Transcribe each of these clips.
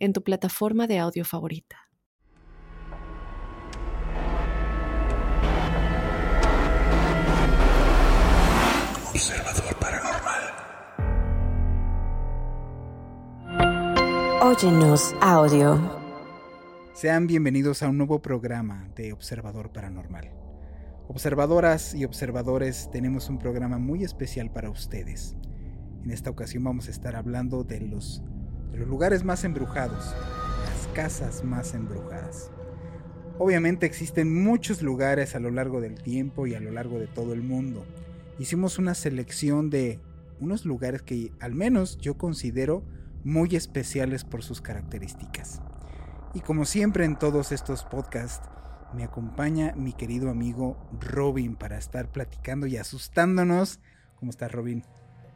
en tu plataforma de audio favorita. Observador Paranormal. Óyenos audio. Sean bienvenidos a un nuevo programa de Observador Paranormal. Observadoras y observadores, tenemos un programa muy especial para ustedes. En esta ocasión vamos a estar hablando de los de los lugares más embrujados, las casas más embrujadas. Obviamente existen muchos lugares a lo largo del tiempo y a lo largo de todo el mundo. Hicimos una selección de unos lugares que al menos yo considero muy especiales por sus características. Y como siempre en todos estos podcasts, me acompaña mi querido amigo Robin para estar platicando y asustándonos. ¿Cómo estás, Robin?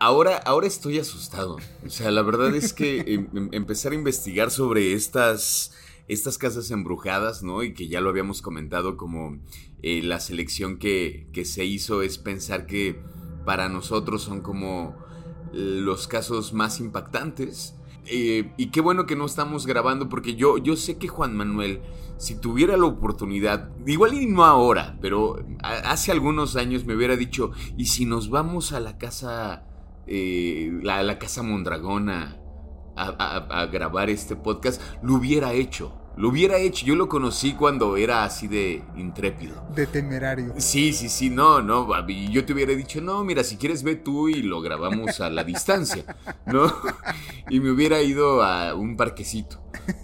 Ahora, ahora estoy asustado. O sea, la verdad es que em, em, empezar a investigar sobre estas, estas casas embrujadas, ¿no? Y que ya lo habíamos comentado como eh, la selección que, que se hizo es pensar que para nosotros son como los casos más impactantes. Eh, y qué bueno que no estamos grabando porque yo, yo sé que Juan Manuel, si tuviera la oportunidad, igual y no ahora, pero hace algunos años me hubiera dicho, ¿y si nos vamos a la casa eh, la, Casa Mondragona a, grabar este podcast, lo hubiera hecho. Lo hubiera hecho, yo lo conocí cuando era así de intrépido. De temerario. Sí, sí, sí, no, no, yo te hubiera dicho, no, mira, si quieres ve tú y lo grabamos a la distancia, ¿no? Y me hubiera ido a un parquecito.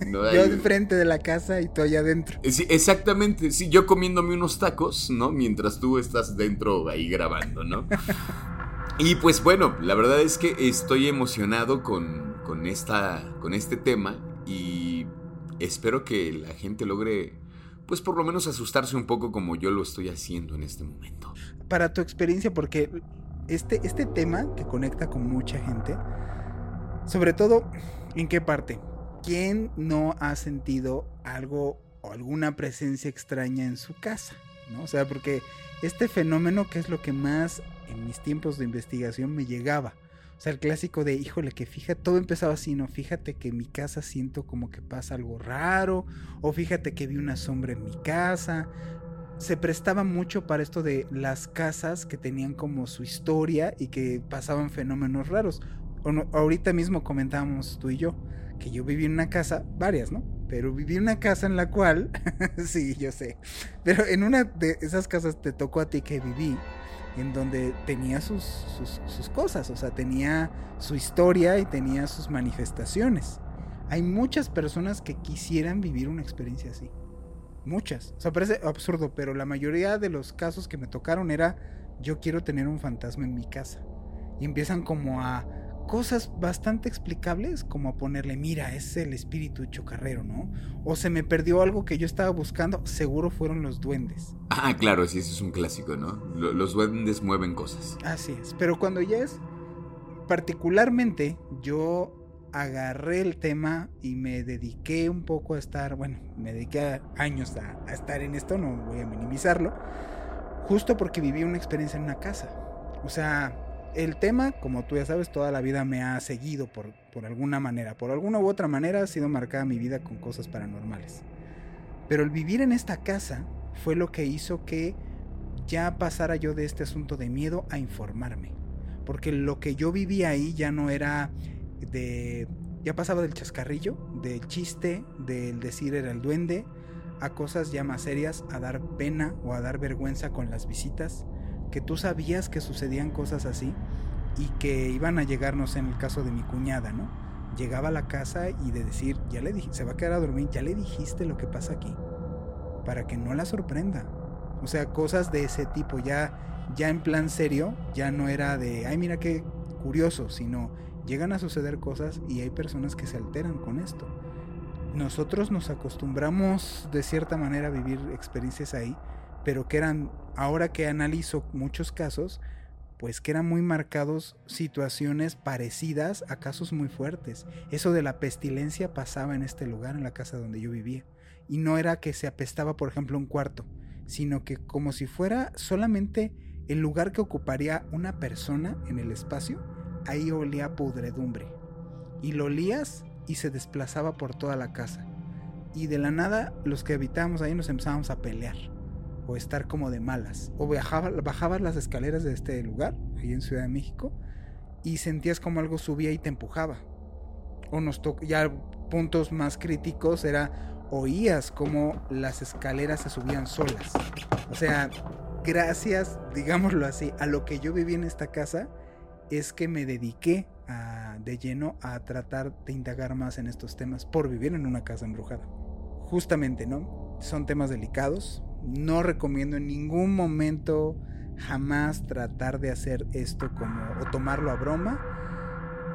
¿no? Yo frente de la casa y tú allá adentro. Sí, exactamente, sí, yo comiéndome unos tacos, ¿no? Mientras tú estás dentro ahí grabando, ¿no? Y pues bueno, la verdad es que estoy emocionado con, esta, con este tema y espero que la gente logre, pues por lo menos asustarse un poco como yo lo estoy haciendo en este momento. Para tu experiencia, porque este, este tema que conecta con mucha gente, sobre todo, ¿en qué parte? ¿Quién no ha sentido algo o alguna presencia extraña en su casa? ¿no? O sea, porque este fenómeno que es lo que más en mis tiempos de investigación me llegaba. O sea, el clásico de, híjole, que fíjate, todo empezaba así, ¿no? Fíjate que en mi casa siento como que pasa algo raro, o fíjate que vi una sombra en mi casa. Se prestaba mucho para esto de las casas que tenían como su historia y que pasaban fenómenos raros. ahorita mismo comentábamos tú y yo que yo viví en una casa, varias, ¿no? Pero viví en una casa en la cual, sí, yo sé, pero en una de esas casas te tocó a ti que viví, en donde tenía sus, sus, cosas, o sea, tenía su historia y tenía sus manifestaciones. Hay muchas personas que quisieran vivir una experiencia así. Muchas. O sea, parece absurdo, pero la mayoría de los casos que me tocaron era yo quiero tener un fantasma en mi casa. Y empiezan como a cosas bastante explicables, como ponerle, mira, es el espíritu chocarrero, ¿no? O se me perdió algo que yo estaba buscando, seguro fueron los duendes. Ah, claro, sí, eso es un clásico, ¿no? Los duendes mueven cosas. Así es, pero cuando ya es, particularmente, yo agarré el tema y me dediqué un poco a estar, bueno, me dediqué años a, a estar en esto, no voy a minimizarlo, justo porque viví una experiencia en una casa. O sea, el tema, como tú ya sabes, toda la vida me ha seguido por, por alguna manera. Por alguna u otra manera ha sido marcada mi vida con cosas paranormales. Pero el vivir en esta casa fue lo que hizo que ya pasara yo de este asunto de miedo a informarme. Porque lo que yo vivía ahí ya no era de... Ya pasaba del chascarrillo, del chiste, del decir era el duende, a cosas ya más serias, a dar pena o a dar vergüenza con las visitas que tú sabías que sucedían cosas así y que iban a llegarnos en el caso de mi cuñada, ¿no? Llegaba a la casa y de decir, ya le dije, se va a quedar a dormir, ya le dijiste lo que pasa aquí, para que no la sorprenda. O sea, cosas de ese tipo, ya, ya en plan serio, ya no era de, ay, mira qué curioso, sino llegan a suceder cosas y hay personas que se alteran con esto. nosotros nos acostumbramos de cierta manera a vivir experiencias ahí, pero que eran, ahora que analizo muchos casos, pues que eran muy marcados situaciones parecidas a casos muy fuertes. Eso de la pestilencia pasaba en este lugar, en la casa donde yo vivía. Y no era que se apestaba, por ejemplo, un cuarto, sino que como si fuera solamente el lugar que ocuparía una persona en el espacio, ahí olía podredumbre. Y lo olías y se desplazaba por toda la casa. Y de la nada los que habitábamos ahí nos empezábamos a pelear o estar como de malas. O bajabas las escaleras de este lugar, ahí en Ciudad de México, y sentías como algo subía y te empujaba. O nos tocó, ya puntos más críticos era oías como las escaleras se subían solas. O sea, gracias, digámoslo así, a lo que yo viví en esta casa, es que me dediqué de lleno a tratar de indagar más en estos temas por vivir en una casa embrujada. Justamente, ¿no? Son temas delicados. No recomiendo en ningún momento jamás tratar de hacer esto como o tomarlo a broma,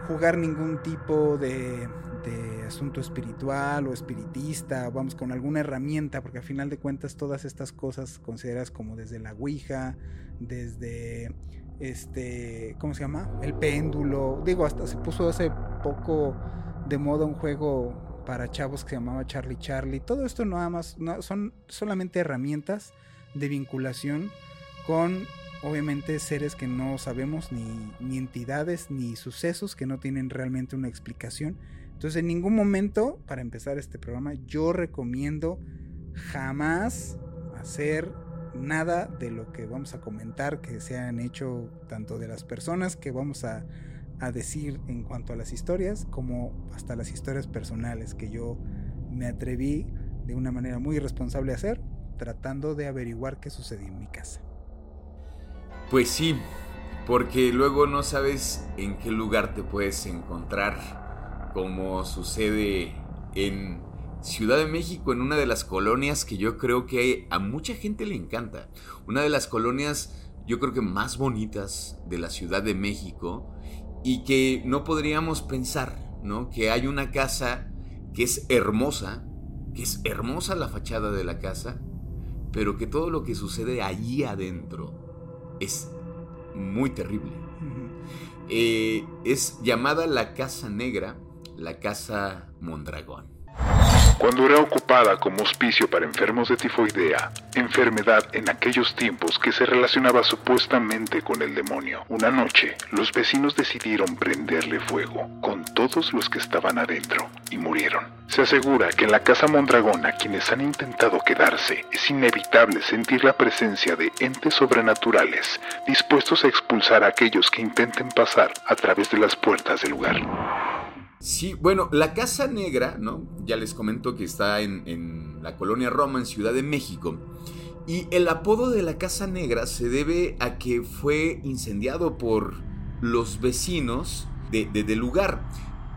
jugar ningún tipo de, de asunto espiritual o espiritista, vamos con alguna herramienta, porque a final de cuentas todas estas cosas consideras como desde la Ouija, desde este, ¿cómo se llama? El péndulo. Digo, hasta se puso hace poco de moda un juego para chavos que se llamaba Charlie Charlie. Todo esto nada más son solamente herramientas de vinculación con obviamente seres que no sabemos ni, ni entidades ni sucesos que no tienen realmente una explicación. Entonces en ningún momento, para empezar este programa, yo recomiendo jamás hacer nada de lo que vamos a comentar que se han hecho tanto de las personas que vamos a, decir en cuanto a las historias como hasta las historias personales que yo me atreví de una manera muy irresponsable a hacer tratando de averiguar qué sucedió en mi casa. Pues sí, porque luego no sabes en qué lugar te puedes encontrar, como sucede en Ciudad de México en una de las colonias que yo creo que a mucha gente le encanta. Una de las colonias yo creo que más bonitas de la Ciudad de México y que no podríamos pensar, ¿no? Que hay una casa que es hermosa, que es hermosa la fachada de la casa, pero que todo lo que sucede allí adentro es muy terrible. Eh, es llamada la Casa Negra, la Casa Mondragón. Cuando era ocupada como hospicio para enfermos de tifoidea, enfermedad en aquellos tiempos que se relacionaba supuestamente con el demonio, una noche los vecinos decidieron prenderle fuego con todos los que estaban adentro y murieron. Se asegura que en la casa Mondragona quienes han intentado quedarse es inevitable sentir la presencia de entes sobrenaturales dispuestos a expulsar a aquellos que intenten pasar a través de las puertas del lugar. Sí, bueno, la Casa Negra, ¿no? Ya les comento que está en, la colonia Roma, en Ciudad de México. Y el apodo de la Casa Negra se debe a que fue incendiado por los vecinos de, del lugar.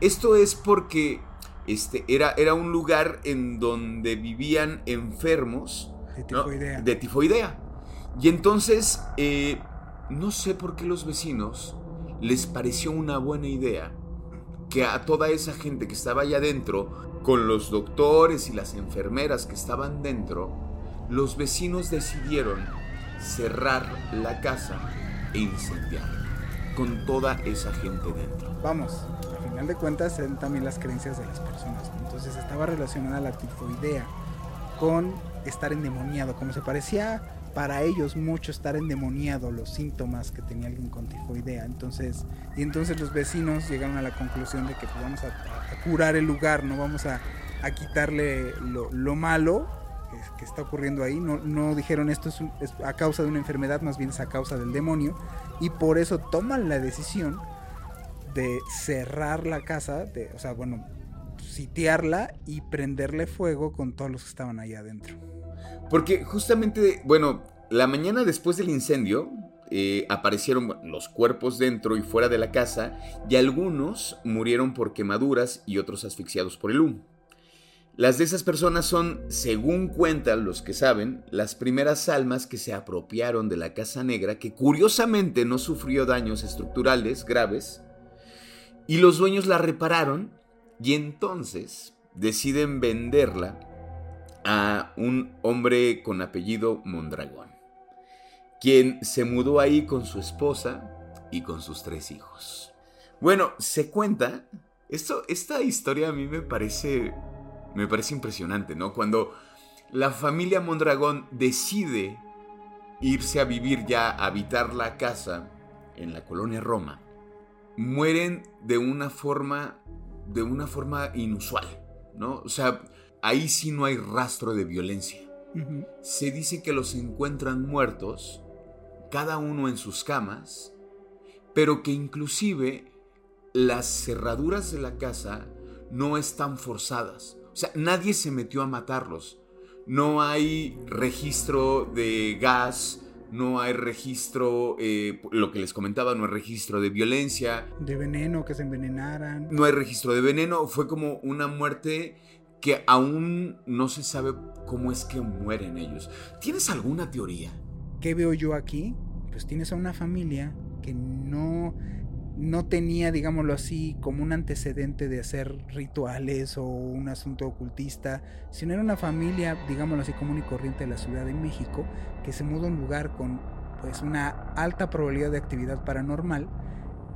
Esto es porque este, era, era, un lugar en donde vivían enfermos de tifoidea. De tifoidea. Y entonces, eh, no sé por qué los vecinos les pareció una buena idea que a toda esa gente que estaba allá adentro, con los doctores y las enfermeras que estaban dentro, los vecinos decidieron cerrar la casa e incendiarla, con toda esa gente dentro. Vamos, al final de cuentas son también las creencias de las personas. Entonces estaba relacionada la tifoidea con estar endemoniado, como se parecía para ellos mucho estar endemoniado los síntomas que tenía alguien con tifoidea. Entonces, y entonces los vecinos llegaron a la conclusión de que pues, vamos a, curar el lugar, no vamos a, quitarle lo, malo que, está ocurriendo ahí. No, no dijeron esto es, a causa de una enfermedad, más bien es a causa del demonio. Y por eso toman la decisión de cerrar la casa, de, o sea, bueno, sitiarla y prenderle fuego con todos los que estaban ahí adentro. Porque justamente, bueno, la mañana después del incendio eh, aparecieron los cuerpos dentro y fuera de la casa y algunos murieron por quemaduras y otros asfixiados por el humo. Las de esas personas son, según cuentan los que saben, las primeras almas que se apropiaron de la Casa Negra, que curiosamente no sufrió daños estructurales graves, y los dueños la repararon y entonces deciden venderla a un hombre con apellido Mondragón, quien se mudó ahí con su esposa y con sus tres hijos. Bueno, se cuenta, esto, esta historia a mí me parece, me parece impresionante, ¿no? Cuando la familia Mondragón decide irse a vivir ya, a habitar la casa en la colonia Roma, mueren de una forma, de una forma inusual, ¿no? O sea, ahí sí no hay rastro de violencia. Se dice que los encuentran muertos, cada uno en sus camas, pero que inclusive las cerraduras de la casa no están forzadas. O sea, nadie se metió a matarlos. No hay registro de gas, no hay registro, eh, lo que les comentaba, no hay registro de violencia. De veneno, que se envenenaran. No hay registro de veneno, fue como una muerte que aún no se sabe cómo es que mueren ellos. ¿Tienes alguna teoría? ¿Qué veo yo aquí? Pues tienes a una familia que no no tenía, digámoslo así, como un antecedente de hacer rituales o un asunto ocultista, sino era una familia, digámoslo así, común y corriente de la Ciudad de México, que se mudó a un lugar con pues una alta probabilidad de actividad paranormal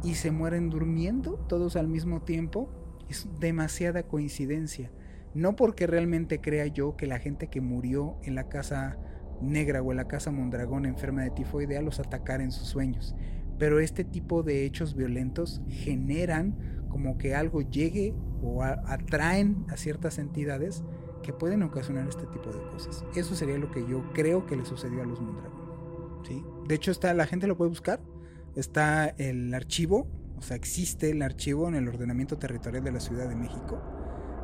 y se mueren durmiendo todos al mismo tiempo. Es demasiada coincidencia. No porque realmente crea yo que la gente que murió en la casa negra o en la casa Mondragón enferma de tifoidea los atacara en sus sueños pero este tipo de hechos violentos generan como que algo llegue o atraen a ciertas entidades que pueden ocasionar este tipo de cosas. Eso sería lo que yo creo que le sucedió a los Mondragón. ¿sí? De hecho, está, la gente lo puede buscar. Está el archivo, o sea, existe el archivo en el ordenamiento territorial de la Ciudad de México.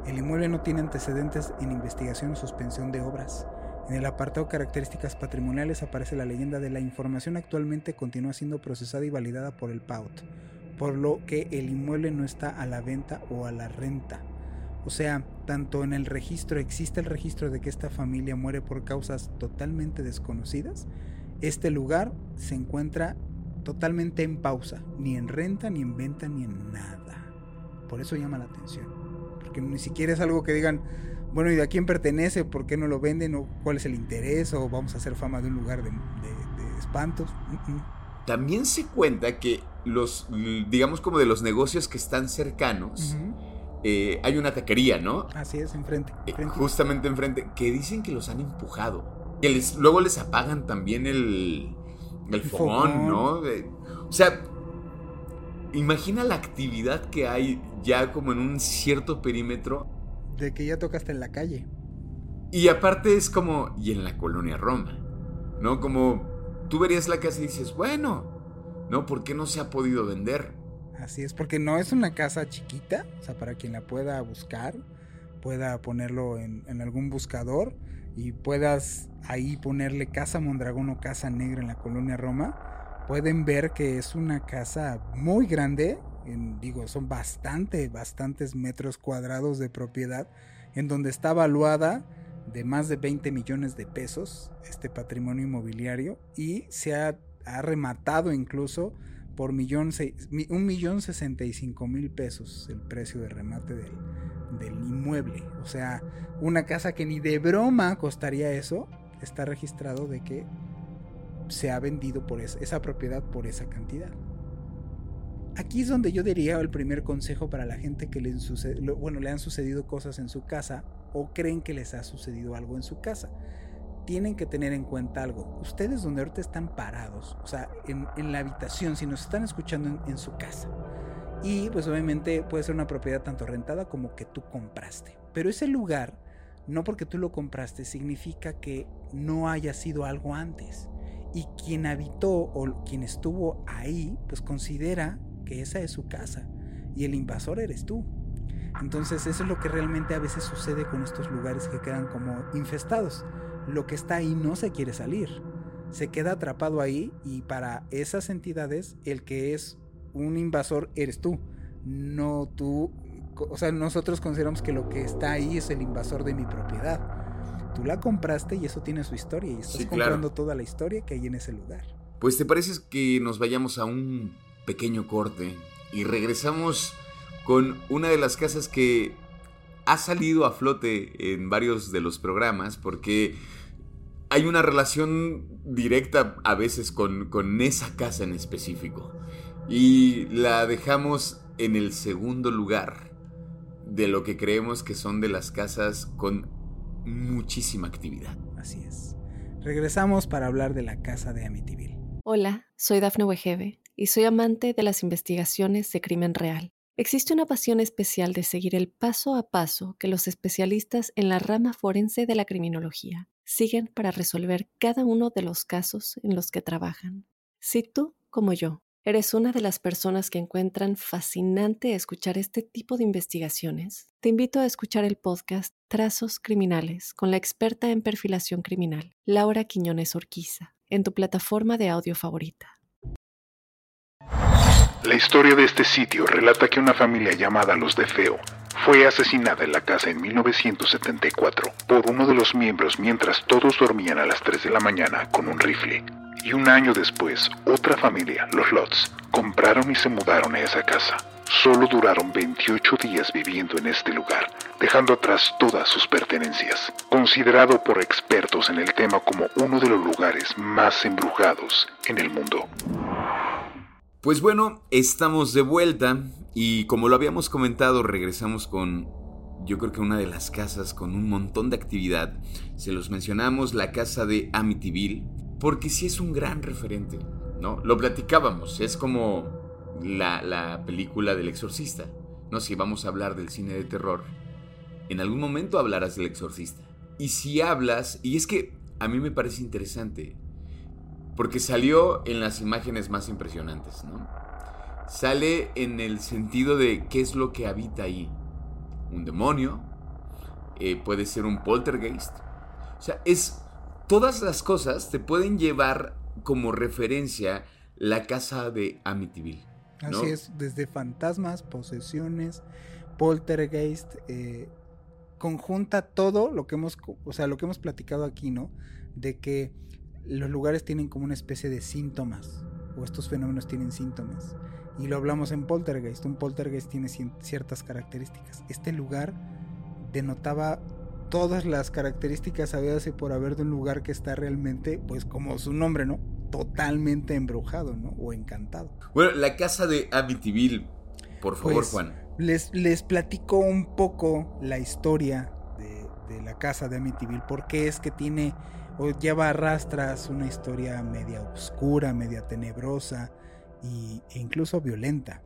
El inmueble no tiene antecedentes en investigación o suspensión de obras. En el apartado Características Patrimoniales aparece la leyenda de la información actualmente continúa siendo procesada y validada por el PAUT, por lo que el inmueble no está a la venta o a la renta. O sea, tanto en el registro existe el registro de que esta familia muere por causas totalmente desconocidas, este lugar se encuentra totalmente en pausa, ni en renta, ni en venta, ni en nada. Por eso llama la atención, porque ni siquiera es algo que digan, bueno, ¿y a quién pertenece? ¿Por qué no lo venden? ¿O cuál es el interés? ¿O vamos a hacer fama de un lugar de, espantos? También se cuenta que los, digamos como de los negocios que están cercanos, eh, hay una taquería, ¿no? Así es, enfrente. Eh, justamente enfrente, que dicen que los han empujado. Que les, luego les apagan también el, el, fogón, ¿no? o sea, imagina la actividad que hay ya como en un cierto perímetro de que ya tocaste en la calle. Y aparte es como, y en la colonia Roma, ¿no? Como tú verías la casa y dices, bueno, ¿no? ¿Por qué no se ha podido vender? Así es, porque no es una casa chiquita, o sea, para quien la pueda buscar, pueda ponerlo en, en algún buscador y puedas ahí ponerle Casa Mondragón o Casa Negra en la colonia Roma, pueden ver que es una casa muy grande digo, son bastante, bastantes metros cuadrados de propiedad, en donde está valuada de más de 20 millones de pesos este patrimonio inmobiliario y se ha, rematado incluso por millón un millón sesenta y cinco mil pesos el precio de remate del, del, inmueble. O sea, una casa que ni de broma costaría eso, está registrado de que se ha vendido por esa propiedad por esa cantidad. Aquí es donde yo diría el primer consejo para la gente que le, bueno, le han sucedido cosas en su casa o creen que les ha sucedido algo en su casa. Tienen que tener en cuenta algo. Ustedes donde ahorita están parados, o sea, en, la habitación, si nos están escuchando en, su casa. Y pues obviamente puede ser una propiedad tanto rentada como que tú compraste. Pero ese lugar, no porque tú lo compraste, significa que no haya sido algo antes. Y quien habitó o quien estuvo ahí, pues considera que esa es su casa y el invasor eres tú. Entonces eso es lo que realmente a veces sucede con estos lugares que quedan como infestados. Lo que está ahí no se quiere salir. Se queda atrapado ahí y para esas entidades el que es un invasor eres tú. No tú. O sea, nosotros consideramos que lo que está ahí es el invasor de mi propiedad. Tú la compraste y eso tiene su historia y estás comprando toda la historia que hay en ese lugar. Pues te parece que nos vayamos a un pequeño corte y regresamos con una de las casas que ha salido a flote en varios de los programas porque hay una relación directa a veces con, con esa casa en específico. Y la dejamos en el segundo lugar de lo que creemos que son de las casas con muchísima actividad. Así es. Regresamos para hablar de la casa de Amityville. Hola, soy Dafne Wegebe y soy amante de las investigaciones de crimen real. Existe una pasión especial de seguir el paso a paso que los especialistas en la rama forense de la criminología siguen para resolver cada uno de los casos en los que trabajan. Si tú, como yo, eres una de las personas que encuentran fascinante escuchar este tipo de investigaciones, te invito a escuchar el podcast Trazos Criminales con la experta en perfilación criminal, Laura Quiñones Orquiza, en tu plataforma de audio favorita. La historia de este sitio relata que una familia llamada Los de Feo fue asesinada en la casa en 1974 por uno de los miembros mientras todos dormían a las 3 de la mañana con un rifle. Y un año después, otra familia, los Lots, compraron y se mudaron a esa casa. Solo duraron 28 días viviendo en este lugar, dejando atrás todas sus pertenencias. Considerado por expertos en el tema como uno de los lugares más embrujados en el mundo. Pues bueno, estamos de vuelta y como lo habíamos comentado, regresamos con yo creo que una de las casas con un montón de actividad. Se los mencionamos, la casa de Amityville, porque sí es un gran referente, ¿no? Lo platicábamos, es como la, la película del exorcista, ¿no? Si vamos a hablar del cine de terror, en algún momento hablarás del exorcista. Y si hablas, y es que a mí me parece interesante, porque salió en las imágenes más impresionantes, ¿no? Sale en el sentido de qué es lo que habita ahí. Un demonio, eh, puede ser un poltergeist. O sea, es. Todas las cosas te pueden llevar como referencia la casa de Amityville. Así es, desde fantasmas, posesiones, poltergeist, eh, conjunta todo lo que hemos, o sea, lo que hemos platicado aquí, ¿no? De que los lugares tienen como una especie de síntomas, o estos fenómenos tienen síntomas. Y lo hablamos en Poltergeist. Un Poltergeist tiene ciertas características. Este lugar denotaba todas las características habidas y por haber de un lugar que está realmente, pues como su nombre, ¿no? Totalmente embrujado, ¿no? O encantado. Bueno, la casa de Amityville, por favor, Pues, Juan. Les, les platico un poco la historia de, de la casa de Amityville, porque es que tiene o lleva a rastras una historia media oscura, media tenebrosa y, e incluso violenta.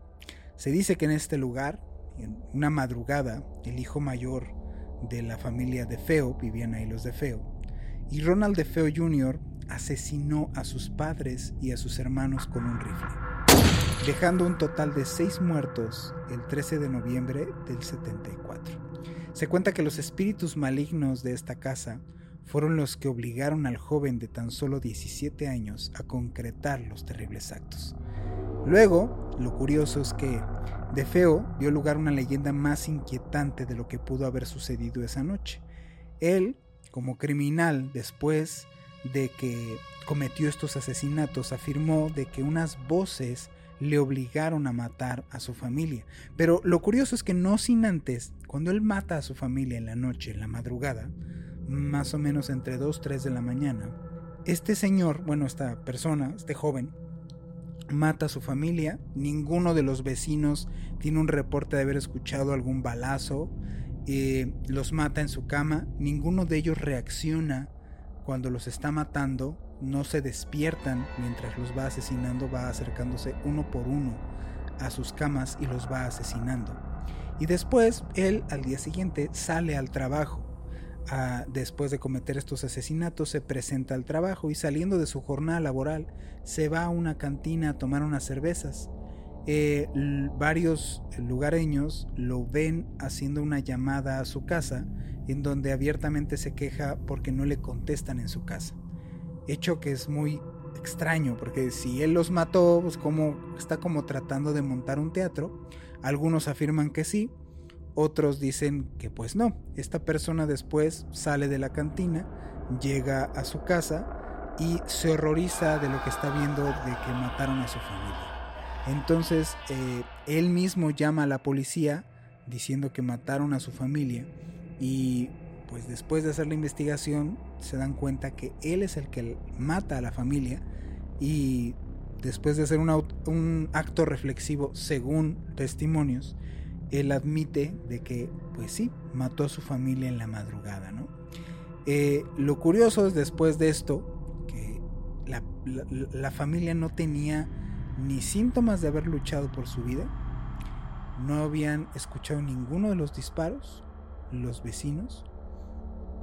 Se dice que en este lugar, en una madrugada, el hijo mayor de la familia de Feo, vivían ahí los de Feo, y Ronald de Feo Jr. asesinó a sus padres y a sus hermanos con un rifle, dejando un total de seis muertos el 13 de noviembre del 74. Se cuenta que los espíritus malignos de esta casa fueron los que obligaron al joven de tan solo 17 años a concretar los terribles actos. Luego, lo curioso es que de Feo dio lugar una leyenda más inquietante de lo que pudo haber sucedido esa noche. Él, como criminal, después de que cometió estos asesinatos, afirmó de que unas voces le obligaron a matar a su familia. Pero lo curioso es que no sin antes, cuando él mata a su familia en la noche, en la madrugada, más o menos entre 2, 3 de la mañana, este señor, bueno, esta persona, este joven, mata a su familia, ninguno de los vecinos tiene un reporte de haber escuchado algún balazo, eh, los mata en su cama, ninguno de ellos reacciona cuando los está matando, no se despiertan mientras los va asesinando, va acercándose uno por uno a sus camas y los va asesinando. Y después él al día siguiente sale al trabajo. Después de cometer estos asesinatos se presenta al trabajo y saliendo de su jornada laboral se va a una cantina a tomar unas cervezas. Eh, varios lugareños lo ven haciendo una llamada a su casa en donde abiertamente se queja porque no le contestan en su casa. Hecho que es muy extraño porque si él los mató, pues como está como tratando de montar un teatro. Algunos afirman que sí, otros dicen que pues no. Esta persona después sale de la cantina, llega a su casa y se horroriza de lo que está viendo de que mataron a su familia. Entonces eh, él mismo llama a la policía diciendo que mataron a su familia y pues después de hacer la investigación se dan cuenta que él es el que mata a la familia y después de hacer un, acto reflexivo según testimonios, él admite de que pues sí, mató a su familia en la madrugada, ¿no? Eh, lo curioso es después de esto que la familia no tenía ni síntomas de haber luchado por su vida, no habían escuchado ninguno de los disparos, los vecinos,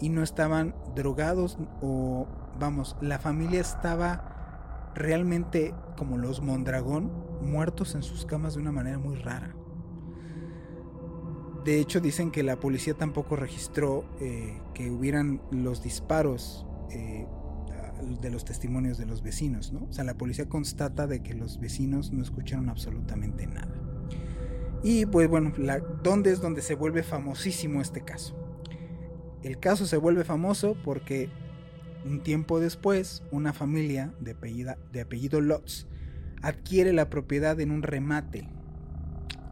y no estaban drogados o, vamos, la familia estaba realmente como los Mondragón, muertos en sus camas de una manera muy rara. De hecho, dicen que la policía tampoco registró eh, que hubieran los disparos eh, de los testimonios de los vecinos, ¿no? O sea, la policía constata de que los vecinos no escucharon absolutamente nada. Y pues bueno, la, ¿dónde es donde se vuelve famosísimo este caso? El caso se vuelve famoso porque un tiempo después, una familia de, de apellido Lotz adquiere la propiedad en un remate.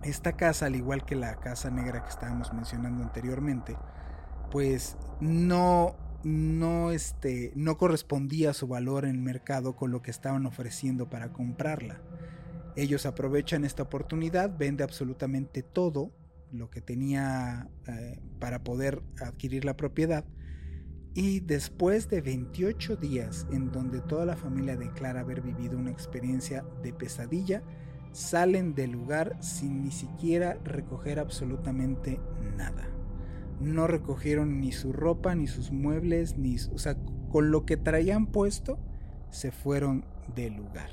Esta casa, al igual que la casa negra que estábamos mencionando anteriormente, pues no no, este, no correspondía su valor en el mercado con lo que estaban ofreciendo para comprarla. Ellos aprovechan esta oportunidad, vende absolutamente todo lo que tenía eh, para poder adquirir la propiedad. Y después de 28 días en donde toda la familia declara haber vivido una experiencia de pesadilla, salen del lugar sin ni siquiera recoger absolutamente nada no recogieron ni su ropa, ni sus muebles, ni, o sea, con lo que traían puesto, se fueron del lugar.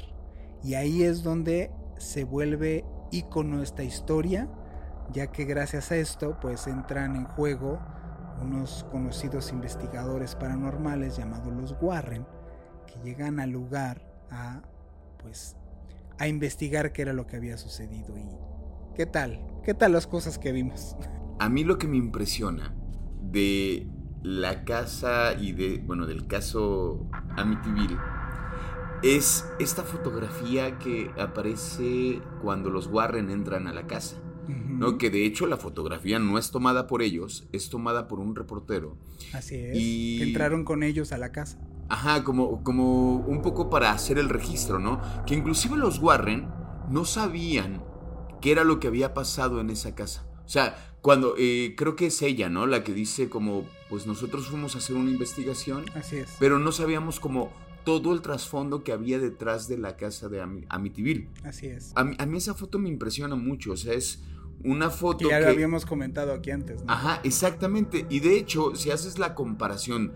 Y ahí es donde se vuelve ícono esta historia, ya que gracias a esto, pues entran en juego unos conocidos investigadores paranormales llamados los Warren, que llegan al lugar a, pues, a investigar qué era lo que había sucedido y qué tal, qué tal las cosas que vimos. A mí lo que me impresiona de la casa y de, bueno, del caso Amityville es esta fotografía que aparece cuando los Warren entran a la casa. ¿no? Que de hecho la fotografía no es tomada por ellos, es tomada por un reportero. Así es. Y... entraron con ellos a la casa. Ajá, como, como un poco para hacer el registro, ¿no? Que inclusive los Warren no sabían qué era lo que había pasado en esa casa. O sea, cuando eh, creo que es ella, ¿no? La que dice como, pues nosotros fuimos a hacer una investigación. Así es. Pero no sabíamos como todo el trasfondo que había detrás de la casa de Amityville. Así es. A mí, esa foto me impresiona mucho, o sea, es una foto que... Ya lo habíamos comentado aquí antes, ¿no? Ajá, exactamente. Y de hecho, si haces la comparación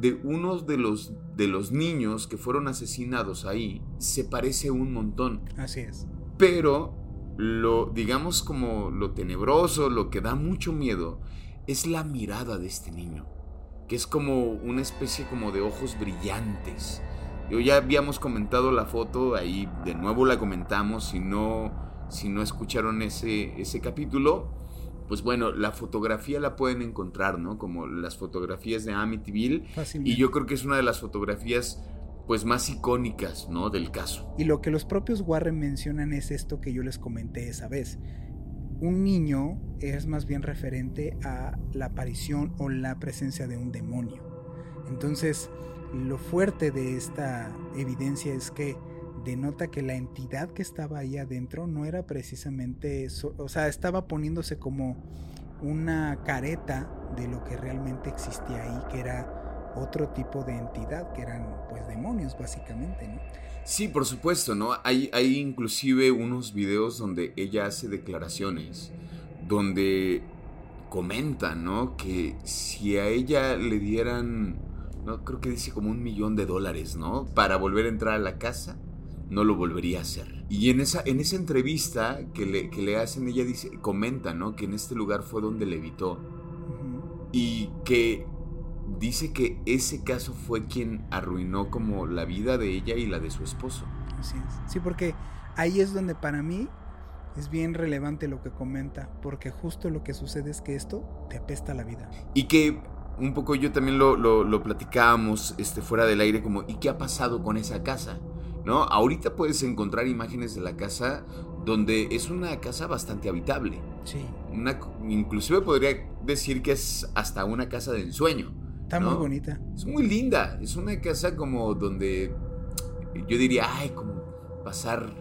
de uno de los, de los niños que fueron asesinados ahí, se parece un montón. Así es. Pero lo, digamos como lo tenebroso, lo que da mucho miedo, es la mirada de este niño, que es como una especie como de ojos brillantes. Yo ya habíamos comentado la foto, ahí de nuevo la comentamos, si no, si no escucharon ese, ese capítulo, pues bueno, la fotografía la pueden encontrar, ¿no? Como las fotografías de Amityville. Y yo creo que es una de las fotografías pues más icónicas, ¿no? Del caso. Y lo que los propios Warren mencionan es esto que yo les comenté esa vez. Un niño es más bien referente a la aparición o la presencia de un demonio. Entonces, lo fuerte de esta evidencia es que denota que la entidad que estaba ahí adentro no era precisamente eso, o sea, estaba poniéndose como una careta de lo que realmente existía ahí, que era otro tipo de entidad que eran pues demonios básicamente, ¿no? Sí, por supuesto, ¿no? Hay, hay inclusive unos videos donde ella hace declaraciones, donde comenta, ¿no? Que si a ella le dieran, no creo que dice como un millón de dólares, ¿no? Para volver a entrar a la casa, no lo volvería a hacer. Y en esa, en esa entrevista que le, que le hacen, ella dice, comenta, ¿no? Que en este lugar fue donde le evitó. Y que dice que ese caso fue quien arruinó como la vida de ella y la de su esposo. Así es. Sí, porque ahí es donde para mí es bien relevante lo que comenta, porque justo lo que sucede es que esto te apesta la vida. Y que un poco yo también lo, lo, platicábamos este, fuera del aire, como, ¿y qué ha pasado con esa casa? ¿No? Ahorita puedes encontrar imágenes de la casa donde es una casa bastante habitable. Sí. Una, inclusive podría decir que es hasta una casa de ensueño. Está muy bonita. Es muy linda. Es una casa como donde yo diría, ay, como pasar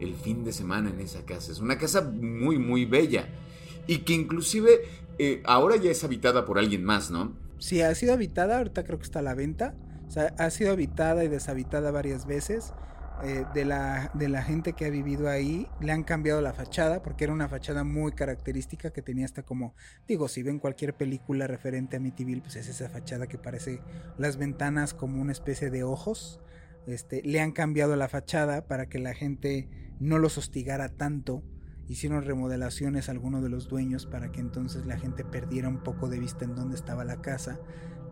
el fin de semana en esa casa. Es una casa muy, muy bella. Y que inclusive eh, ahora ya es habitada por alguien más, ¿no? Sí, ha sido habitada, ahorita creo que está a la venta. O sea, ha sido habitada y deshabitada varias veces. Eh, de, la, de la gente que ha vivido ahí, le han cambiado la fachada, porque era una fachada muy característica que tenía hasta como, digo, si ven cualquier película referente a Amityville, pues es esa fachada que parece las ventanas como una especie de ojos. Este, le han cambiado la fachada para que la gente no los hostigara tanto. Hicieron remodelaciones a algunos de los dueños para que entonces la gente perdiera un poco de vista en dónde estaba la casa.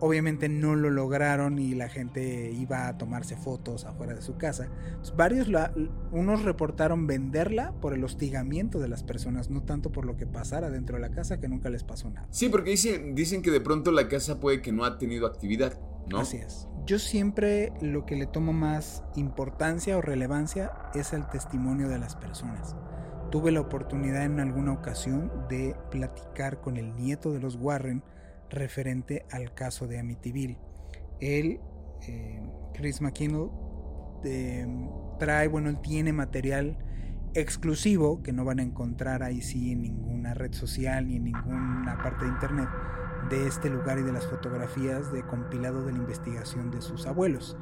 Obviamente no lo lograron y la gente iba a tomarse fotos afuera de su casa. varios, unos reportaron venderla por el hostigamiento de las personas, no tanto por lo que pasara dentro de la casa, que nunca les pasó nada. Sí, porque dicen, dicen que de pronto la casa puede que no ha tenido actividad, ¿no? Así es. Yo siempre lo que le tomo más importancia o relevancia es el testimonio de las personas. Tuve la oportunidad en alguna ocasión de platicar con el nieto de los Warren referente al caso de Amityville. Él, eh, Chris McKinnell, eh, trae, bueno, él tiene material exclusivo que no van a encontrar ahí sí en ninguna red social ni en ninguna parte de internet de este lugar y de las fotografías de compilado de la investigación de sus abuelos.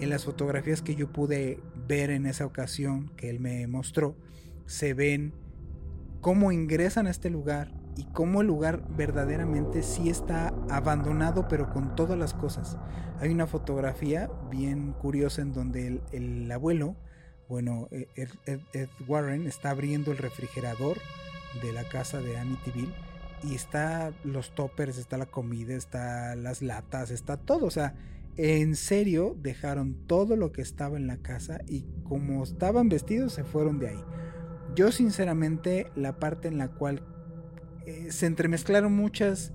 En las fotografías que yo pude ver en esa ocasión que él me mostró, se ven cómo ingresan a este lugar y cómo el lugar verdaderamente sí está abandonado pero con todas las cosas. Hay una fotografía bien curiosa en donde el, abuelo, bueno, Ed, Warren está abriendo el refrigerador de la casa de Amityville y está los toppers, está la comida, está las latas, está todo. O sea, en serio dejaron todo lo que estaba en la casa y como estaban vestidos se fueron de ahí. Yo sinceramente la parte en la cual eh, se entremezclaron muchas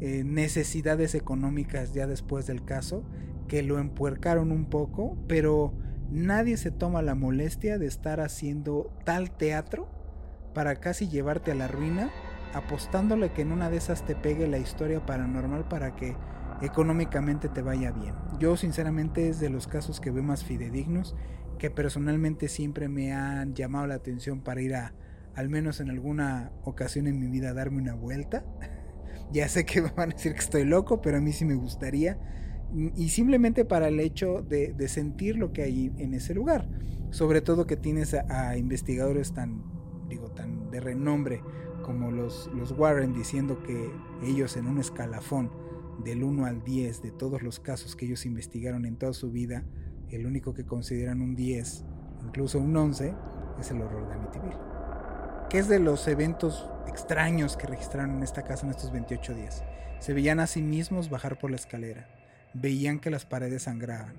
eh, necesidades económicas ya después del caso que lo empuercaron un poco, pero nadie se toma la molestia de estar haciendo tal teatro para casi llevarte a la ruina apostándole que en una de esas te pegue la historia paranormal para que económicamente te vaya bien. Yo sinceramente es de los casos que veo más fidedignos, que personalmente siempre me han llamado la atención para ir a, al menos en alguna ocasión en mi vida, darme una vuelta. ya sé que me van a decir que estoy loco, pero a mí sí me gustaría. Y simplemente para el hecho de, sentir lo que hay en ese lugar. Sobre todo que tienes a, a investigadores tan, digo, tan de renombre como los, los Warren diciendo que ellos en un escalafón del 1 al 10 de todos los casos que ellos investigaron en toda su vida, el único que consideran un 10, incluso un 11, es el horror de Amityville. Que es de los eventos extraños que registraron en esta casa en estos 28 días. Se veían a sí mismos bajar por la escalera, veían que las paredes sangraban.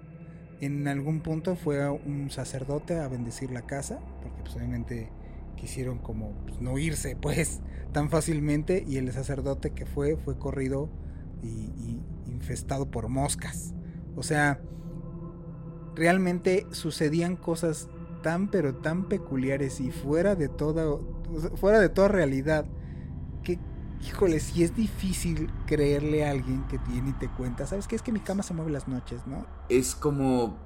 En algún punto fue un sacerdote a bendecir la casa, porque pues, obviamente quisieron como pues, no irse pues tan fácilmente y el sacerdote que fue fue corrido y, infestado por moscas. O sea, realmente sucedían cosas tan pero tan peculiares y fuera de toda fuera de toda realidad que híjole, si es difícil creerle a alguien que viene y te cuenta, ¿sabes qué? Es que mi cama se mueve las noches, ¿no? Es como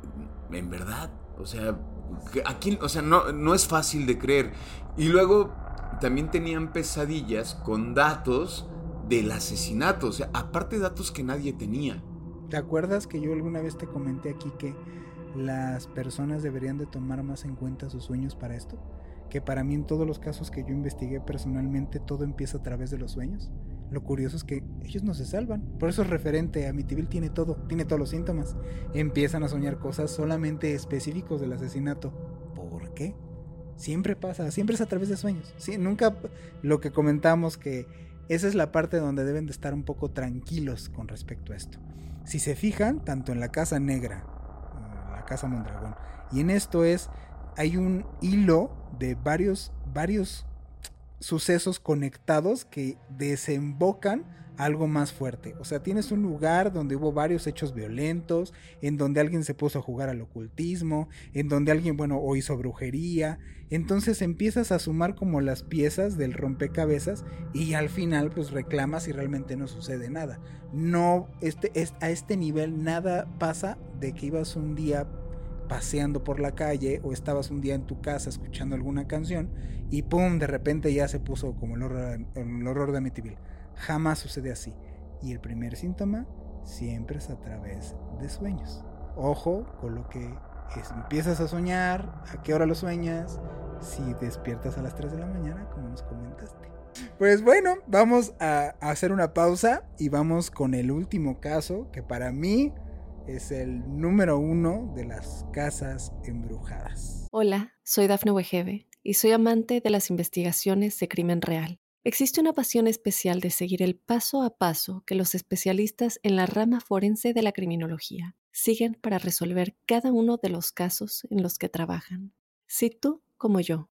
en verdad, o sea, aquí, o sea, no, no es fácil de creer. Y luego también tenían pesadillas con datos del asesinato, o sea, aparte datos que nadie tenía. ¿Te acuerdas que yo alguna vez te comenté aquí que las personas deberían de tomar más en cuenta sus sueños para esto? Que para mí en todos los casos que yo investigué personalmente todo empieza a través de los sueños. Lo curioso es que ellos no se salvan. Por eso es referente. a Amityville tiene todo, tiene todos los síntomas. Empiezan a soñar cosas solamente específicos del asesinato. ¿Por qué? Siempre pasa, siempre es a través de sueños. ¿sí? Nunca lo que comentamos que esa es la parte donde deben de estar un poco tranquilos con respecto a esto. Si se fijan, tanto en la Casa Negra, la Casa Mondragón, y en esto es, hay un hilo de varios, varios sucesos conectados que desembocan algo más fuerte. O sea, tienes un lugar donde hubo varios hechos violentos, en donde alguien se puso a jugar al ocultismo, en donde alguien, bueno, o hizo brujería. Entonces empiezas a sumar como las piezas del rompecabezas y al final pues reclamas y realmente no sucede nada. No, este, a este nivel nada pasa de que ibas un día paseando por la calle o estabas un día en tu casa escuchando alguna canción y pum, de repente ya se puso como el horror, el de Amityville. Jamás sucede así. Y el primer síntoma siempre es a través de sueños. Ojo con lo que empiezas a soñar, a qué hora lo sueñas, si despiertas a las 3 de la mañana, como nos comentaste. Pues bueno, vamos a hacer una pausa y vamos con el último caso que para mí es el número uno de las casas embrujadas. Hola, soy Dafne Wegebe y soy amante de las investigaciones de crimen real. Existe una pasión especial de seguir el paso a paso que los especialistas en la rama forense de la criminología siguen para resolver cada uno de los casos en los que trabajan. Si tú, como yo,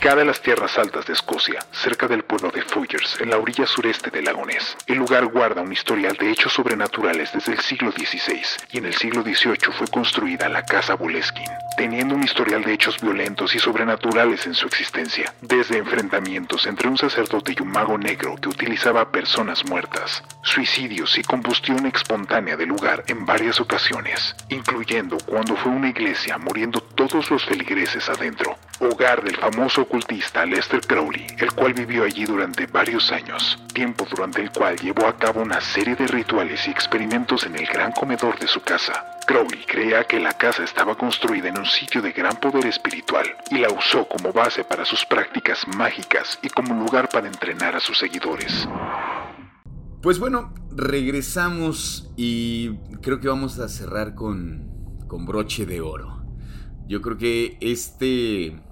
Ubicada en las tierras altas de Escocia, cerca del pueblo de Foyers, en la orilla sureste del lago Ness, el lugar guarda un historial de hechos sobrenaturales desde el siglo XVI y en el siglo XVIII fue construida la Casa Boleskin, teniendo un historial de hechos violentos y sobrenaturales en su existencia, desde enfrentamientos entre un sacerdote y un mago negro que utilizaba personas muertas, suicidios y combustión espontánea del lugar en varias ocasiones, incluyendo cuando fue una iglesia muriendo todos los feligreses adentro, hogar del famoso ocultista Lester Crowley, el cual vivió allí durante varios años, tiempo durante el cual llevó a cabo una serie de rituales y experimentos en el gran comedor de su casa. Crowley creía que la casa estaba construida en un sitio de gran poder espiritual y la usó como base para sus prácticas mágicas y como lugar para entrenar a sus seguidores. Pues bueno, regresamos y creo que vamos a cerrar con, con broche de oro. Yo creo que este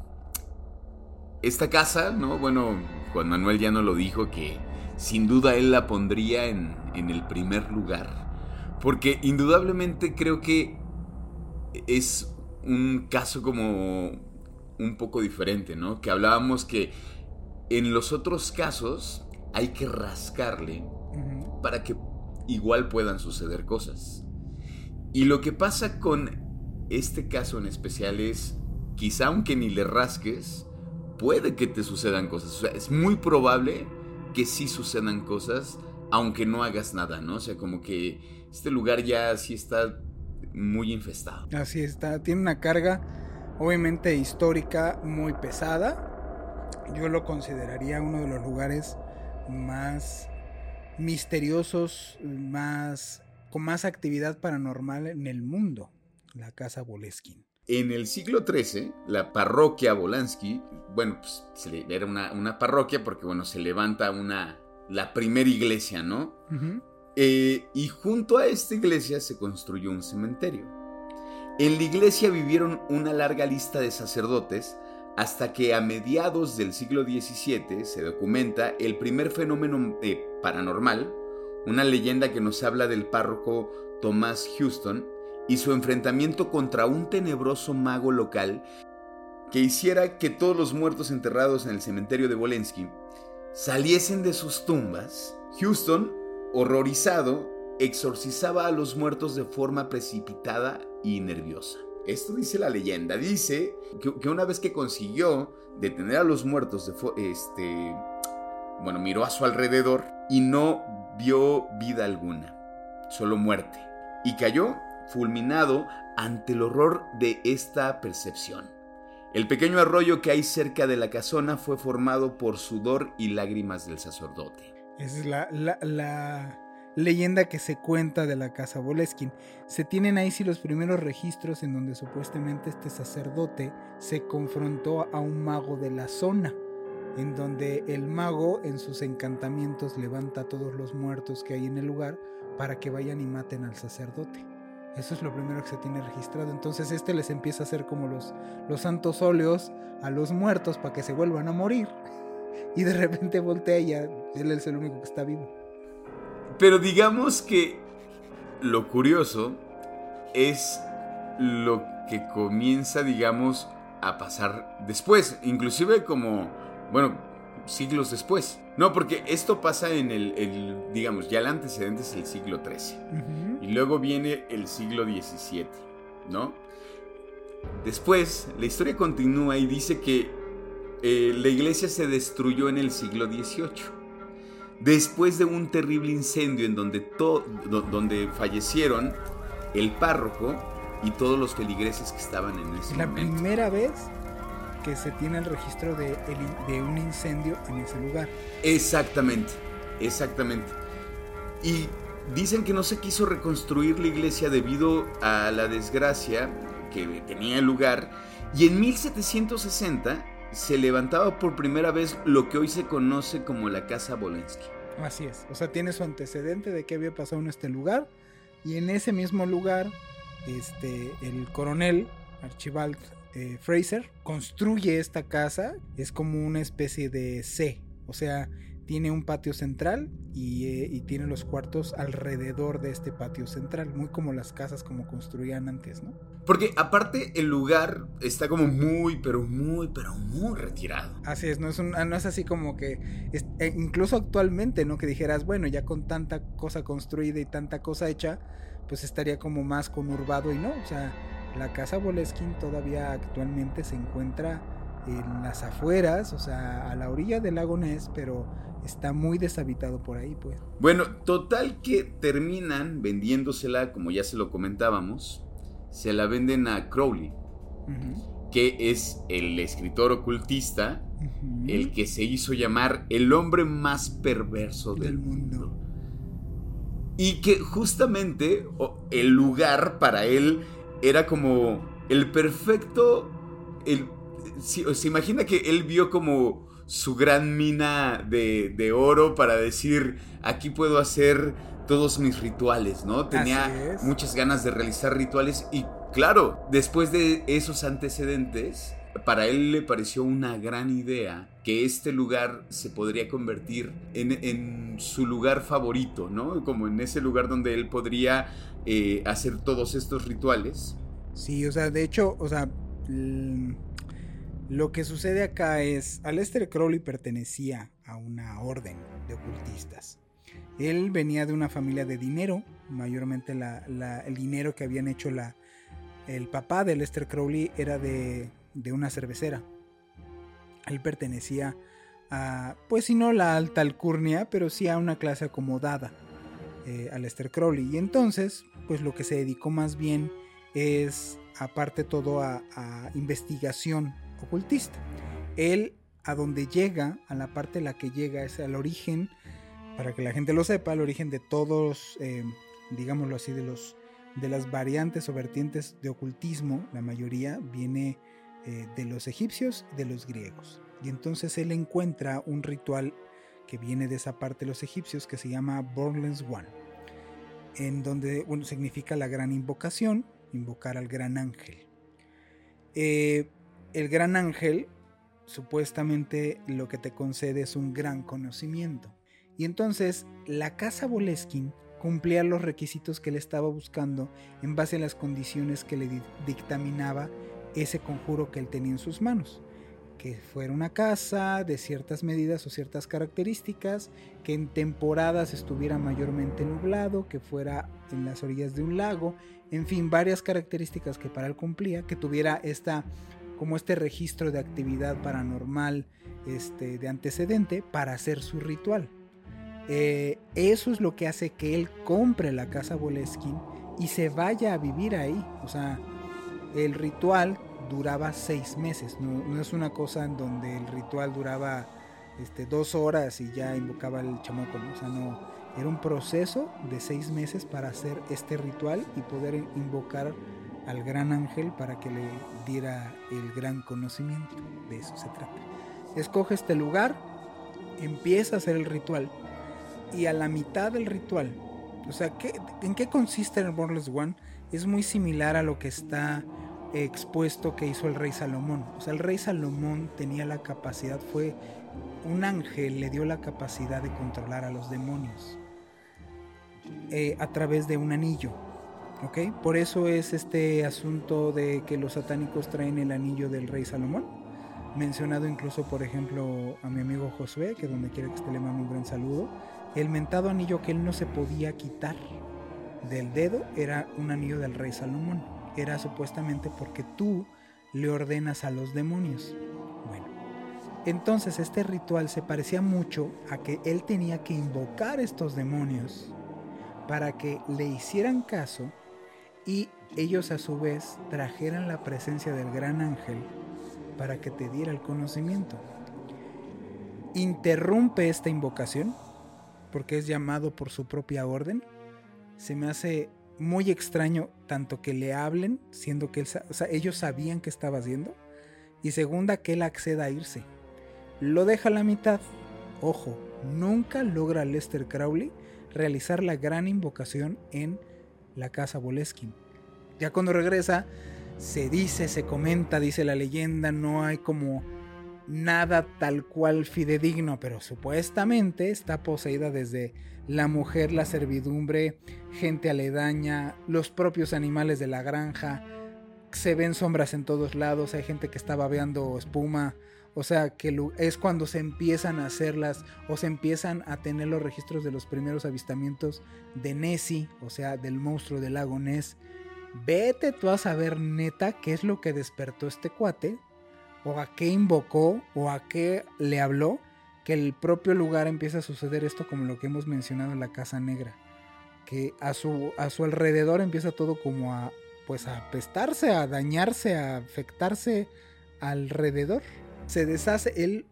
esta casa, ¿no? Bueno, Juan Manuel ya no lo dijo que sin duda él la pondría en, en el primer lugar. Porque indudablemente creo que es un caso como un poco diferente, ¿no? Que hablábamos que en los otros casos hay que rascarle para que igual puedan suceder cosas. Y lo que pasa con este caso en especial es, quizá aunque ni le rasques, puede que te sucedan cosas. O sea, es muy probable que sí sucedan cosas, aunque no hagas nada, ¿no? O sea, como que este lugar ya sí está muy infestado. Así está, tiene una carga obviamente histórica muy pesada. Yo lo consideraría uno de los lugares más misteriosos, más con más actividad paranormal en el mundo, la casa Boleskin. En el siglo XIII, la parroquia Bolansky, bueno, pues era una, una, parroquia porque, bueno, se levanta una, la primera iglesia, ¿no? Eh, y junto a esta iglesia se construyó un cementerio. En la iglesia vivieron una larga lista de sacerdotes hasta que a mediados del siglo XVII se documenta el primer fenómeno eh, paranormal, una leyenda que nos habla del párroco Thomas Houston, y su enfrentamiento contra un tenebroso mago local que hiciera que todos los muertos enterrados en el cementerio de Bolensky saliesen de sus tumbas, Houston, horrorizado, exorcizaba a los muertos de forma precipitada y nerviosa. Esto dice la leyenda. Dice que, una vez que consiguió detener a los muertos, de este, bueno, miró a su alrededor y no vio vida alguna, solo muerte. Y cayó fulminado ante el horror de esta percepción. El pequeño arroyo que hay cerca de la casona fue formado por sudor y lágrimas del sacerdote. Esa es la, leyenda que se cuenta de la casa Boleskin. Se tienen ahí sí los primeros registros en donde supuestamente este sacerdote se confrontó a un mago de la zona, en donde el mago en sus encantamientos levanta a todos los muertos que hay en el lugar para que vayan y maten al sacerdote. Eso es lo primero que se tiene registrado. Entonces este les empieza a hacer como los, los santos óleos a los muertos para que se vuelvan a morir. Y de repente voltea y ya él es el único que está vivo. Pero digamos que lo curioso es lo que comienza, digamos, a pasar después, inclusive como, bueno, siglos después. No, porque esto pasa en el, digamos, ya el antecedente es el siglo XIII. Y luego viene el siglo XVII, ¿no? Después, la historia continúa y dice que eh, la iglesia se destruyó en el siglo XVIII después de un terrible incendio en donde, donde fallecieron el párroco y todos los feligreses que estaban en ese la momento. Primera vez que se tiene el registro de, de, un incendio en ese lugar. Exactamente, exactamente. Y dicen que no se quiso reconstruir la iglesia debido a la desgracia que tenía lugar. Y en 1760 se levantaba por primera vez lo que hoy se conoce como la Casa Bolensky. Así es, o sea, tiene su antecedente de qué había pasado en este lugar y en ese mismo lugar este el coronel Archibald eh, Fraser construye esta casa, es como una especie de C, o sea, tiene un patio central eh, y, tiene los cuartos alrededor de este patio central, muy como las casas como construían antes, ¿no? Porque aparte el lugar está como muy, pero muy, pero muy retirado. Así es, no es, no es así como que, eh, incluso actualmente, ¿no? Que dijeras, bueno, ya con tanta cosa construida y tanta cosa hecha, pues estaría como más conurbado y no, o sea, la casa Boleskin todavía actualmente se encuentra en las afueras, o sea, a la orilla del lago Ness, pero está muy deshabitado por ahí, pues. Bueno, total que terminan vendiéndosela, como ya se lo comentábamos, se la venden a Crowley, que es el escritor ocultista, el que se hizo llamar el hombre más perverso del, mundo. Y que justamente el lugar para él era como el perfecto... El, se imagina que él vio como su gran mina de, oro para decir, aquí puedo hacer todos mis rituales, ¿no? Tenía muchas ganas de realizar rituales y claro, después de esos antecedentes, para él le pareció una gran idea que este lugar se podría convertir en, su lugar favorito, ¿no? Como en ese lugar donde él podría eh, hacer todos estos rituales. Sí, o sea, de hecho, o sea, lo que sucede acá es, Aleister Crowley pertenecía a una orden de ocultistas. Él venía de una familia de dinero, mayormente el dinero que habían hecho el papá de Aleister Crowley era de, una cervecera. Él pertenecía a, pues si no la alta alcurnia, pero sí a una clase acomodada, eh, Crowley. Y entonces, pues lo que se dedicó más bien es, aparte todo, a investigación ocultista. Él a donde llega, a la parte en la que llega es al origen, para que la gente lo sepa, el origen de todos, eh, digámoslo así, de los de las variantes o vertientes de ocultismo, la mayoría viene eh, de los egipcios y de los griegos. Y entonces él encuentra un ritual que viene de esa parte de los egipcios que se llama Bornless One, en donde bueno, significa la gran invocación, invocar al gran ángel. Eh, el gran ángel supuestamente lo que te concede es un gran conocimiento. Y entonces la casa Boleskin cumplía los requisitos que él estaba buscando en base a las condiciones que le dictaminaba ese conjuro que él tenía en sus manos. Que fuera una casa de ciertas medidas o ciertas características, que en temporadas estuviera mayormente nublado, que fuera en las orillas de un lago, en fin, varias características que para él cumplía, que tuviera esta como este registro de actividad paranormal este, de antecedente para hacer su ritual. Eh, eso es lo que hace que él compre la casa Boleskin y se vaya a vivir ahí. O sea, el ritual duraba seis meses, no, es una cosa en donde el ritual duraba este, dos horas y ya invocaba el chamaco, o sea, no, era un proceso de seis meses para hacer este ritual y poder invocar al gran ángel para que le diera el gran conocimiento. De eso se trata. Escoge este lugar, empieza a hacer el ritual y a la mitad del ritual, o sea, ¿en qué consiste el Bornless One? Es muy similar a lo que está expuesto que hizo el rey Salomón. O sea, el rey Salomón tenía la capacidad, fue un ángel, le dio la capacidad de controlar a los demonios. eh, a través de un anillo. ¿Ok? Por eso es este asunto de que los satánicos traen el anillo del rey Salomón. Mencionado incluso, por ejemplo, a mi amigo Josué, que donde quiera que esté le mando un gran saludo. El mentado anillo que él no se podía quitar del dedo era un anillo del rey Salomón. Era supuestamente porque tú le ordenas a los demonios. Bueno, entonces este ritual se parecía mucho a que él tenía que invocar estos demonios para que le hicieran caso y ellos a su vez trajeran la presencia del gran ángel para que te diera el conocimiento. Interrumpe esta invocación porque es llamado por su propia orden. Se me hace muy extraño tanto que le hablen, siendo que ellos sabían que estaba haciendo, y segunda que él acceda a irse. Lo deja a la mitad. Ojo, nunca logra Lester Crowley realizar la gran invocación en la casa Boleskin. Ya cuando regresa, se dice, se comenta, dice la leyenda, no hay como nada tal cual fidedigno, pero supuestamente está poseída desde la mujer, la servidumbre, gente aledaña, los propios animales de la granja. Se ven sombras en todos lados, hay gente que está babeando espuma. O sea, que es cuando se empiezan a hacerlas o se empiezan a tener los registros de los primeros avistamientos de Nessie, o sea, del monstruo del lago Ness. Vete tú a saber neta qué es lo que despertó este cuate, o a qué invocó, o a qué le habló, que el propio lugar empieza a suceder esto como lo que hemos mencionado en la Casa Negra. Que a su, a su alrededor empieza todo como a, pues a apestarse, a dañarse, a afectarse alrededor. Se deshace, él,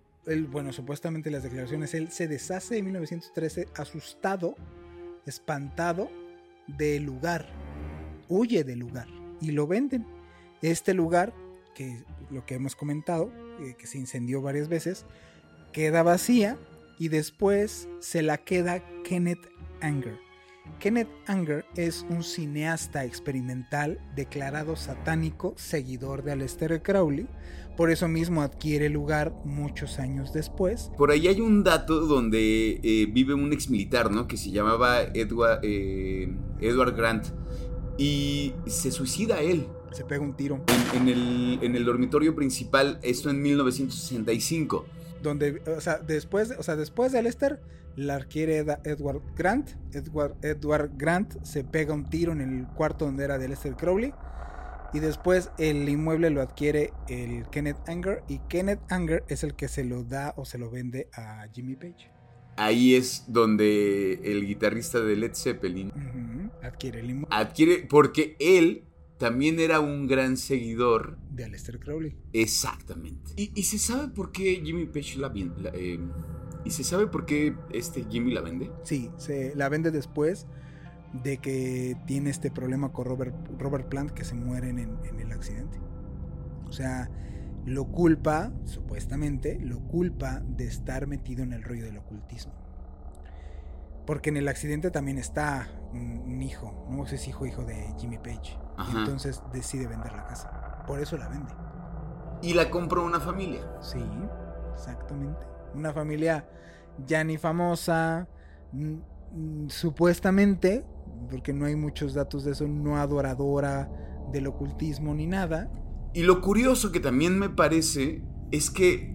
bueno, supuestamente las declaraciones, él se deshace en 1913 asustado, espantado del lugar, huye del lugar y lo venden. Este lugar, que lo que hemos comentado, eh, que se incendió varias veces, queda vacía y después se la queda Kenneth Anger. Kenneth Anger es un cineasta experimental declarado satánico, seguidor de Aleister Crowley, por eso mismo adquiere lugar muchos años después. Por ahí hay un dato donde eh, vive un ex militar, ¿no? Que se llamaba Edward, eh, Edward Grant y se suicida él. Se pega un tiro. En, el, en el dormitorio principal, esto en 1965 donde, o sea, después, o sea, después de Lester, la adquiere Edward Grant. Edward, Edward Grant se pega un tiro en el cuarto donde era de Lester Crowley. Y después el inmueble lo adquiere el Kenneth Anger. Y Kenneth Anger es el que se lo da o se lo vende a Jimmy Page. Ahí es donde el guitarrista de Led Zeppelin adquiere el inmueble. Adquiere, porque él también era un gran seguidor de Aleister Crowley. Exactamente. ¿Y, se sabe por qué Jimmy Page la, eh, ¿Y se sabe por qué este Jimmy la vende? Sí, se la vende después de que tiene este problema con Robert, Robert Plant que se mueren en, en el accidente. O sea, lo culpa, supuestamente, lo culpa de estar metido en el rollo del ocultismo. Porque en el accidente también está un, hijo, no sé si hijo hijo de Jimmy Page. Y entonces decide vender la casa. Por eso la vende. Y la compró una familia. Sí, exactamente. Una familia ya ni famosa, supuestamente, porque no hay muchos datos de eso, no adoradora del ocultismo ni nada. Y lo curioso que también me parece es que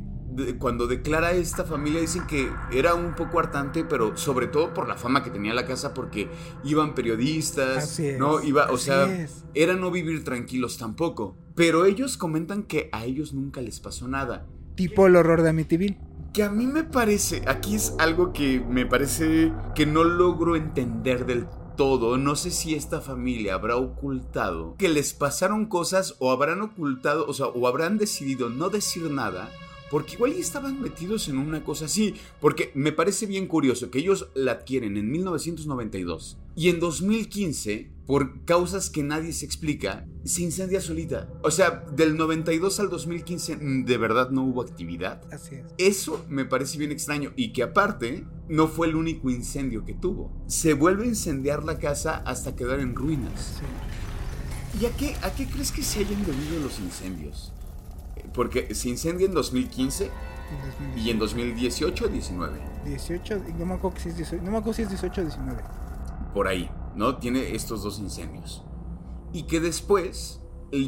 cuando declara esta familia dicen que era un poco hartante, pero sobre todo por la fama que tenía la casa, porque iban periodistas, no iba, o sea, era no vivir tranquilos tampoco. Pero ellos comentan que a ellos nunca les pasó nada. Tipo el horror de Amityville. Que a mí me parece, aquí es algo que me parece que no logro entender del todo. No sé si esta familia habrá ocultado que les pasaron cosas o habrán ocultado, o sea, o habrán decidido no decir nada porque igual estaban metidos en una cosa así. Porque me parece bien curioso que ellos la adquieren en 1992 y en 2015, por causas que nadie se explica, se incendia solita. O sea, del 92 al 2015 mm, de verdad no hubo actividad. Así es. Eso me parece bien extraño y que aparte no fue el único incendio que tuvo. Se vuelve a incendiar la casa hasta quedar en ruinas. Sí. ¿Y a qué, a qué crees que se hayan debido los incendios? Porque se incendia en 2015 y en 2018 19. 18, no me acuerdo si es 18, no me acuerdo si es 18 o 19. Por ahí, ¿no? Tiene estos dos incendios. Y que después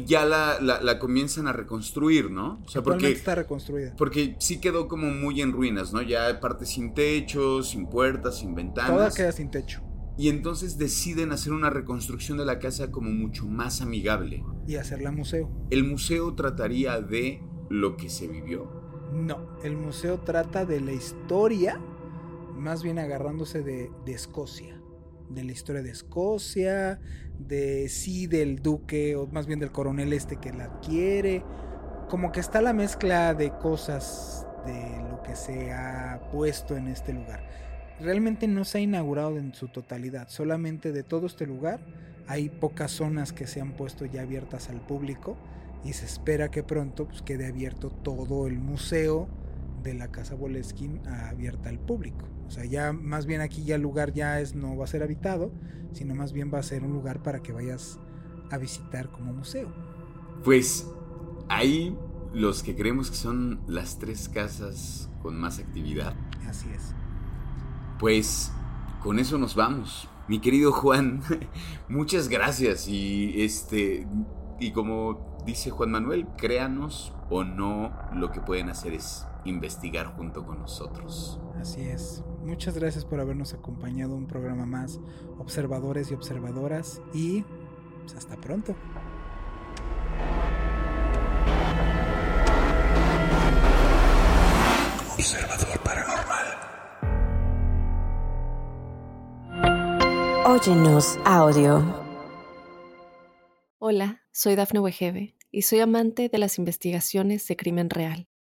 ya la, la, comienzan a reconstruir, ¿no? O sea, porque está reconstruida. Porque sí quedó como muy en ruinas, ¿no? Ya parte sin techo, sin puertas, sin ventanas. Toda queda sin techo. Y entonces deciden hacer una reconstrucción de la casa como mucho más amigable. Y hacerla museo. ¿El museo trataría de lo que se vivió? No, el museo trata de la historia, más bien agarrándose de, de Escocia. De la historia de Escocia, de sí del duque, o más bien del coronel este que la adquiere. Como que está la mezcla de cosas de lo que se ha puesto en este lugar. Realmente no se ha inaugurado en su totalidad, solamente de todo este lugar hay pocas zonas que se han puesto ya abiertas al público y se espera que pronto pues, quede abierto todo el museo de la Casa Boleskin abierta al público. O sea, ya más bien aquí ya el lugar ya es no va a ser habitado, sino más bien va a ser un lugar para que vayas a visitar como museo. Pues ahí los que creemos que son las tres casas con más actividad. Así es. Pues con eso nos vamos. Mi querido Juan, muchas gracias y este y como dice Juan Manuel, créanos o no, lo que pueden hacer es investigar junto con nosotros. Así es. Muchas gracias por habernos acompañado un programa más, observadores y observadoras, y pues, hasta pronto. Observador Paranormal. Óyenos audio. Hola, soy Dafne Wegebe y soy amante de las investigaciones de crimen real.